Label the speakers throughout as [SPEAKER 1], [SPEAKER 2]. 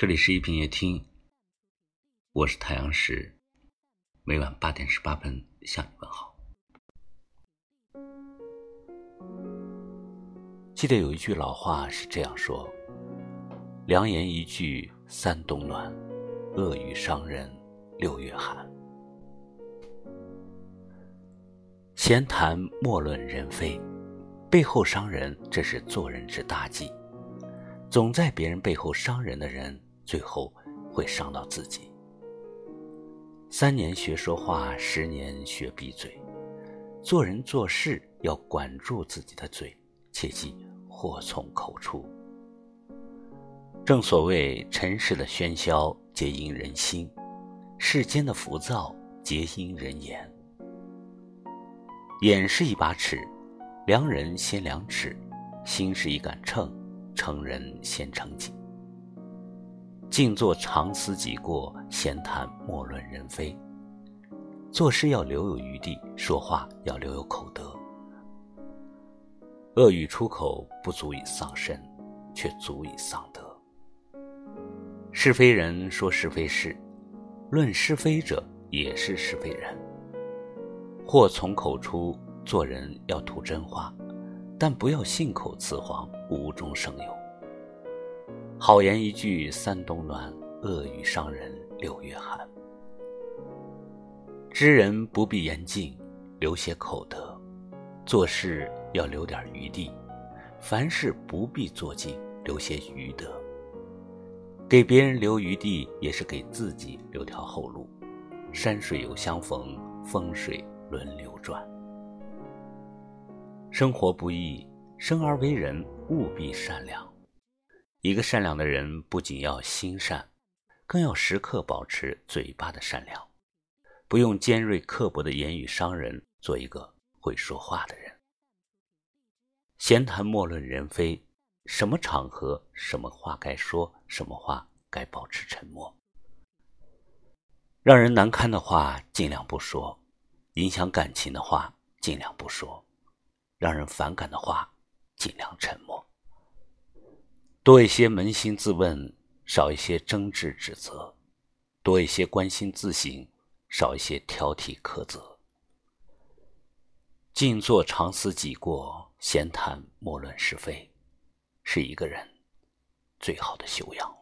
[SPEAKER 1] 这里是一品夜听，我是太阳石，每晚八点十八分向你问好。记得有一句老话是这样说：“良言一句三冬暖，恶语伤人六月寒。”闲谈莫论人非，背后伤人，这是做人之大忌。总在别人背后伤人的人。最后会伤到自己。三年学说话，十年学闭嘴。做人做事要管住自己的嘴，切记祸从口出。正所谓尘世的喧嚣皆因人心，世间的浮躁皆因人言。眼是一把尺，量人先量尺；心是一杆秤，称人先称己。静坐常思己过，闲谈莫论人非。做事要留有余地，说话要留有口德。恶语出口不足以丧身，却足以丧德。是非人说是非事，论是非者也是是非人。祸从口出，做人要吐真话，但不要信口雌黄，无中生有。好言一句三冬暖，恶语伤人六月寒。知人不必言尽，留些口德；做事要留点余地，凡事不必做尽，留些余德。给别人留余地，也是给自己留条后路。山水有相逢，风水轮流转。生活不易，生而为人，务必善良。一个善良的人，不仅要心善，更要时刻保持嘴巴的善良，不用尖锐刻薄的言语伤人，做一个会说话的人。闲谈莫论人非，什么场合、什么话该说，什么话该保持沉默。让人难堪的话尽量不说，影响感情的话尽量不说，让人反感的话尽量沉默。多一些扪心自问，少一些争执指责；多一些关心自省，少一些挑剔苛责。静坐常思己过，闲谈莫论是非，是一个人最好的修养。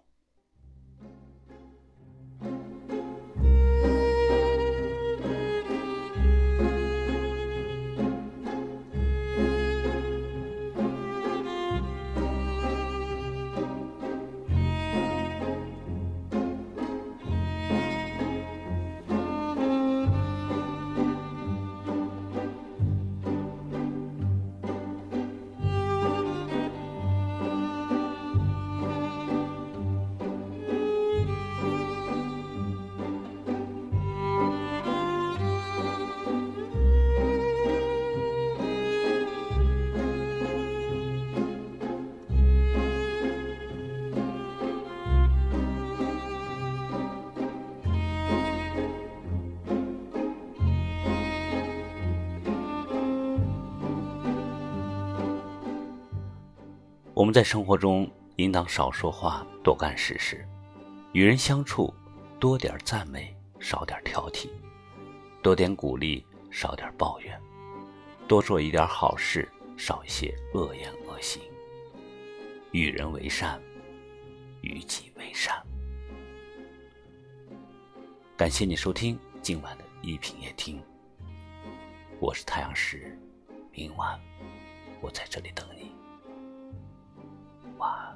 [SPEAKER 1] 我们在生活中应当少说话，多干实事。与人相处，多点赞美，少点挑剔；多点鼓励，少点抱怨；多做一点好事，少一些恶言恶行。与人为善，与己为善。感谢你收听今晚的一品夜听，我是太阳石，明晚我在这里等你。哇